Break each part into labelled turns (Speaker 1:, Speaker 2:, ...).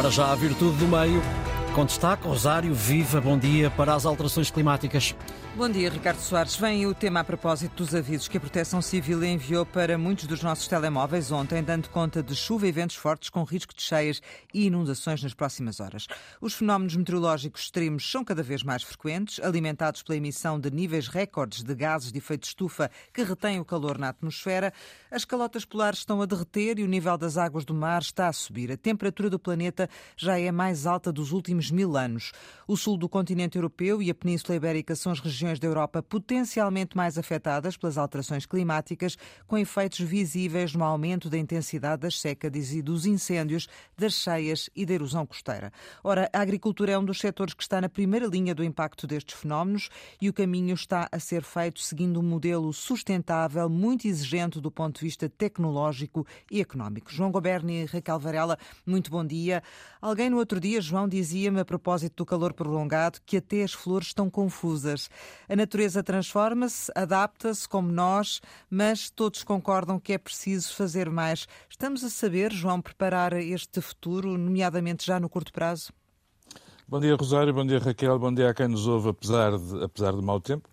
Speaker 1: Para já a virtude do meio, com destaque, Rosário, viva, bom dia para as alterações climáticas.
Speaker 2: Bom dia, Ricardo Soares. Vem o tema a propósito dos avisos que a Proteção Civil enviou para muitos dos nossos telemóveis ontem, dando conta de chuva e ventos fortes com risco de cheias e inundações nas próximas horas. Os fenómenos meteorológicos extremos são cada vez mais frequentes, alimentados pela emissão de níveis recordes de gases de efeito estufa que retêm o calor na atmosfera. As calotas polares estão a derreter e o nível das águas do mar está a subir. A temperatura do planeta já é mais alta dos últimos mil anos. O sul do continente europeu e a Península Ibérica são as regiões da Europa potencialmente mais afetadas pelas alterações climáticas, com efeitos visíveis no aumento da intensidade das secas e dos incêndios, das cheias e da erosão costeira. Ora, a agricultura é um dos setores que está na primeira linha do impacto destes fenómenos e o caminho está a ser feito seguindo um modelo sustentável, muito exigente do ponto de vista tecnológico e económico. João Goberni e Raquel Varela, muito bom dia. Alguém no outro dia, João, a propósito do calor prolongado que até as flores estão confusas. A natureza transforma-se, adapta-se como nós, mas todos concordam que é preciso fazer mais. Estamos a saber, João, preparar este futuro, nomeadamente já no curto prazo?
Speaker 3: Bom dia, Rosário. Bom dia, Raquel. Bom dia a quem nos ouve, apesar de, apesar de mau tempo.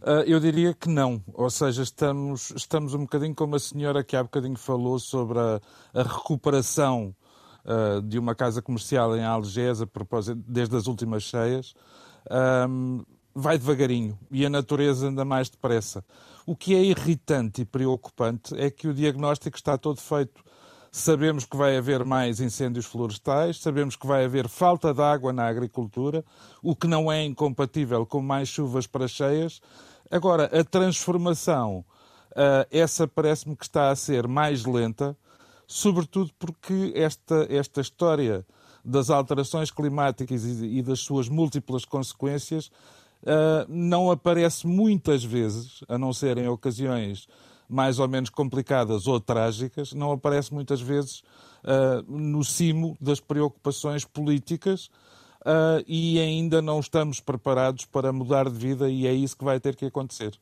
Speaker 3: Uh, eu diria que não. Ou seja, estamos, estamos um bocadinho como a senhora que há bocadinho falou sobre a, a recuperação uh, de uma casa comercial em Algés, a propósito, desde as últimas cheias. Um, vai devagarinho e a natureza anda mais depressa. O que é irritante e preocupante é que o diagnóstico está todo feito. Sabemos que vai haver mais incêndios florestais, sabemos que vai haver falta de água na agricultura, o que não é incompatível com mais chuvas para cheias. Agora, a transformação, uh, essa parece-me que está a ser mais lenta, sobretudo porque esta, esta história das alterações climáticas e, e das suas múltiplas consequências uh, não aparece muitas vezes, a não ser em ocasiões mais ou menos complicadas ou trágicas, não aparece muitas vezes uh, no cimo das preocupações políticas uh, e ainda não estamos preparados para mudar de vida e é isso que vai ter que acontecer.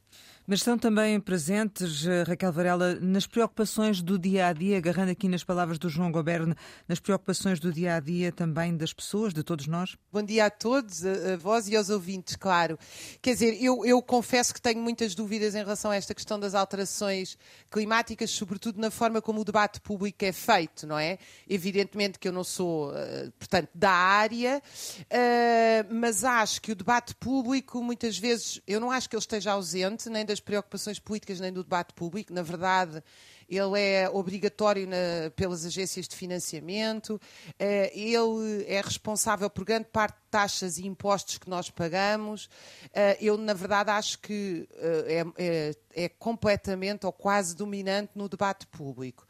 Speaker 2: Mas estão também presentes, eh, Raquel Varela, nas preocupações do dia a dia, agarrando aqui nas palavras do João Goberne, nas preocupações do dia a dia também das pessoas, de todos nós?
Speaker 4: Bom dia a todos, a, vós e aos ouvintes, claro. Quer dizer, eu, eu confesso que tenho muitas dúvidas em relação a esta questão das alterações climáticas, sobretudo na forma como o debate público é feito, não é? Evidentemente que eu não sou, uh, portanto, da área, uh, mas acho que o debate público, muitas vezes, eu não acho que ele esteja ausente, nem das das preocupações políticas nem do debate público. Na verdade, ele é obrigatório na, pelas agências de financiamento, eh, ele é responsável por grande parte taxas e impostos que nós pagamos. Eh, eu, na verdade, acho que eh, é, é, é completamente ou quase dominante no debate público.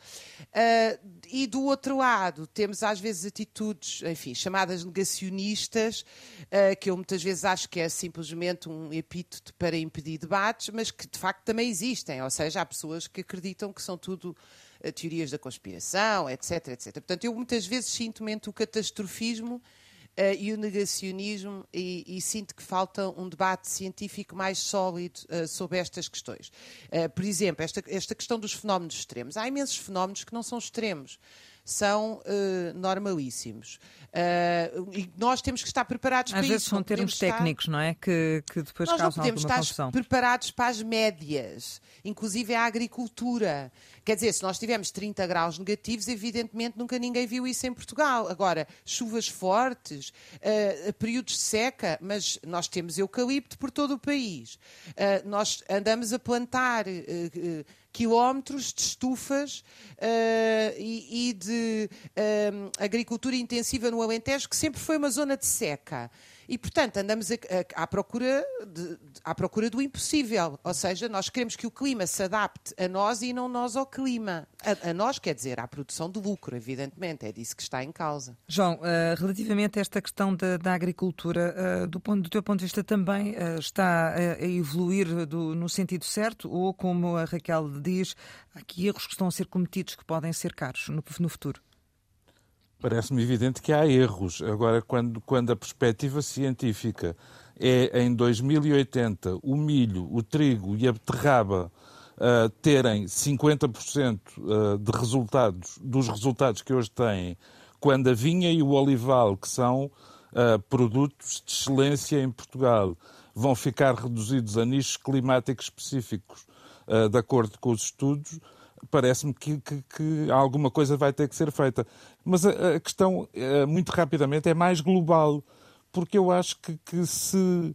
Speaker 4: E do outro lado, temos às vezes atitudes, enfim, chamadas negacionistas, que eu muitas vezes acho que é simplesmente um epíteto para impedir debates, mas que de facto também existem. Ou seja, há pessoas que acreditam que são tudo teorias da conspiração, etc, etc. Portanto, eu muitas vezes sinto-me entre o catastrofismo Uh, e o negacionismo, e, e, sinto que falta um debate científico mais sólido uh, sobre estas questões. Uh, por exemplo, esta, esta questão dos fenómenos extremos. Há imensos fenómenos que não são extremos são uh, normalíssimos. Uh, e nós temos que estar preparados
Speaker 2: Às
Speaker 4: para
Speaker 2: isso.
Speaker 4: Às
Speaker 2: vezes são termos
Speaker 4: estar...
Speaker 2: técnicos, não é? Que, que depois
Speaker 4: nós
Speaker 2: causam
Speaker 4: não podemos estar
Speaker 2: confusão.
Speaker 4: preparados para as médias, inclusive a agricultura. Quer dizer, se nós tivermos 30 graus negativos, evidentemente nunca ninguém viu isso em Portugal. Agora, chuvas fortes, uh, períodos de seca, mas nós temos eucalipto por todo o país. Nós andamos a plantar quilómetros de estufas e, e, de agricultura intensiva no Alentejo, que sempre foi uma zona de seca. E, portanto, andamos a, a, à, procura de, de, à procura do impossível. Ou seja, nós queremos que o clima se adapte a nós e não nós ao clima. A, a nós, quer dizer, à produção de lucro, evidentemente. É disso que está em causa.
Speaker 2: João, uh, relativamente a esta questão da, da agricultura, uh, do, ponto, do teu ponto de vista também uh, está a, evoluir do, no sentido certo? Ou, como a Raquel diz, há aqui erros que estão a ser cometidos que podem ser caros no, no futuro?
Speaker 3: Parece-me evidente que há erros. Agora, quando, quando a perspectiva científica é em 2080 o milho, o trigo e a beterraba uh, terem 50% uh, de resultados, dos resultados que hoje têm, quando a vinha e o olival, que são uh, produtos de excelência em Portugal, vão ficar reduzidos a nichos climáticos específicos, de acordo com os estudos, parece-me que, que, que, alguma coisa vai ter que ser feita. Mas a, a questão, uh, muito rapidamente, é mais global, porque eu acho que, que se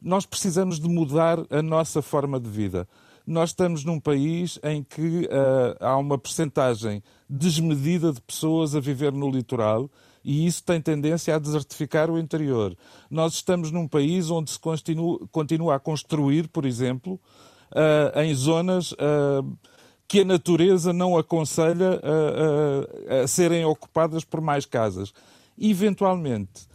Speaker 3: nós precisamos de mudar a nossa forma de vida. Nós estamos num país em que uh, há uma percentagem desmedida de pessoas a viver no litoral e isso tem tendência a desertificar o interior. Nós estamos num país onde se continua, continua a construir, por exemplo, uh, em zonas uh, que a natureza não aconselha a serem ocupadas por mais casas. eventualmente,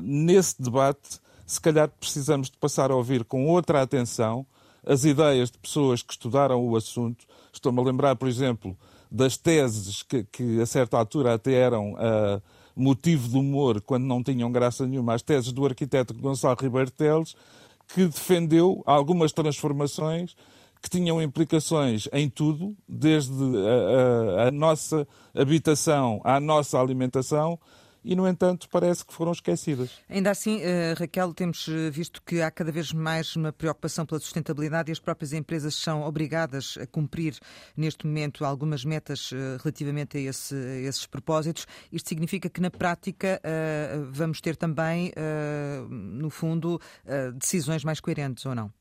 Speaker 3: nesse debate, se calhar precisamos de passar a ouvir com outra atenção as ideias de pessoas que estudaram o assunto. Estou-me a lembrar, por exemplo, das teses que, que a certa altura até eram uh, motivo de humor quando não tinham graça nenhuma, as teses do arquiteto Gonçalo Ribeiro Teles, que defendeu algumas transformações que tinham implicações em tudo, desde a, a, a nossa habitação à nossa alimentação, e, no entanto, parece que foram esquecidas.
Speaker 2: Ainda assim, uh, Raquel, temos eh, visto que há cada vez mais uma preocupação pela sustentabilidade e as próprias empresas são obrigadas a cumprir, neste momento, algumas metas uh, relativamente a, esse, a, esses propósitos. Isto significa que, na prática, vamos ter também, no fundo, decisões mais coerentes, ou não?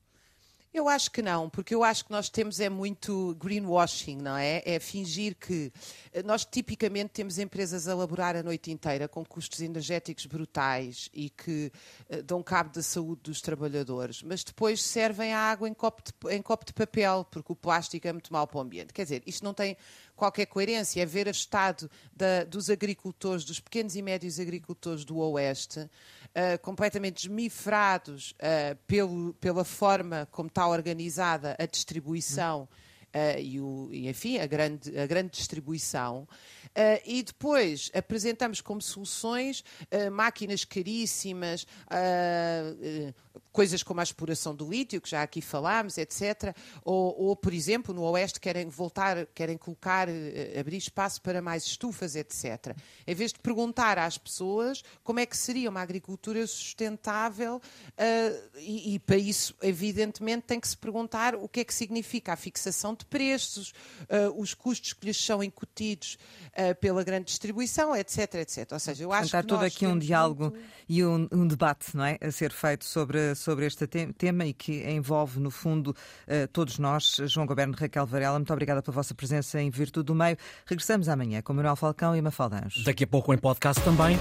Speaker 4: Eu acho que não, porque eu acho que nós temos é muito greenwashing, não é? É fingir que eh, nós tipicamente temos empresas a laborar a noite inteira com custos energéticos brutais e que uh, dão cabo da saúde dos trabalhadores, mas depois servem a água em copo, de, em copo de papel, porque o plástico é muito mau para o ambiente. Quer dizer, isto não tem qualquer coerência, é ver o estado da, dos agricultores, dos pequenos e médios agricultores do Oeste, uh, completamente esmifrados uh, pelo, pela forma como está organizada a distribuição uh, e, o, e, enfim, a grande, a grande distribuição. Uh, e depois apresentamos como soluções uh, máquinas caríssimas, coisas como a exploração do lítio, que já aqui falámos, etc. Ou, ou, por exemplo, no Oeste querem voltar, querem colocar, abrir espaço para mais estufas, etc. Em vez de perguntar às pessoas como é que seria uma agricultura sustentável, e, e para isso, evidentemente, tem que se perguntar o que é que significa a fixação de preços, os custos que lhes são incutidos uh, pela grande distribuição, etc, etc. Ou seja, eu acho
Speaker 2: Portanto,
Speaker 4: que
Speaker 2: há todo aqui um diálogo
Speaker 4: muito...
Speaker 2: e um, um, debate não é, a ser feito sobre, sobre este tema e que envolve, no fundo, uh, todos nós. João Goberno, Raquel Varela, muito obrigada pela vossa presença em Virtude do Meio. Regressamos amanhã com Manuel Falcão e Mafalda Anjos.
Speaker 1: Daqui a pouco em podcast também.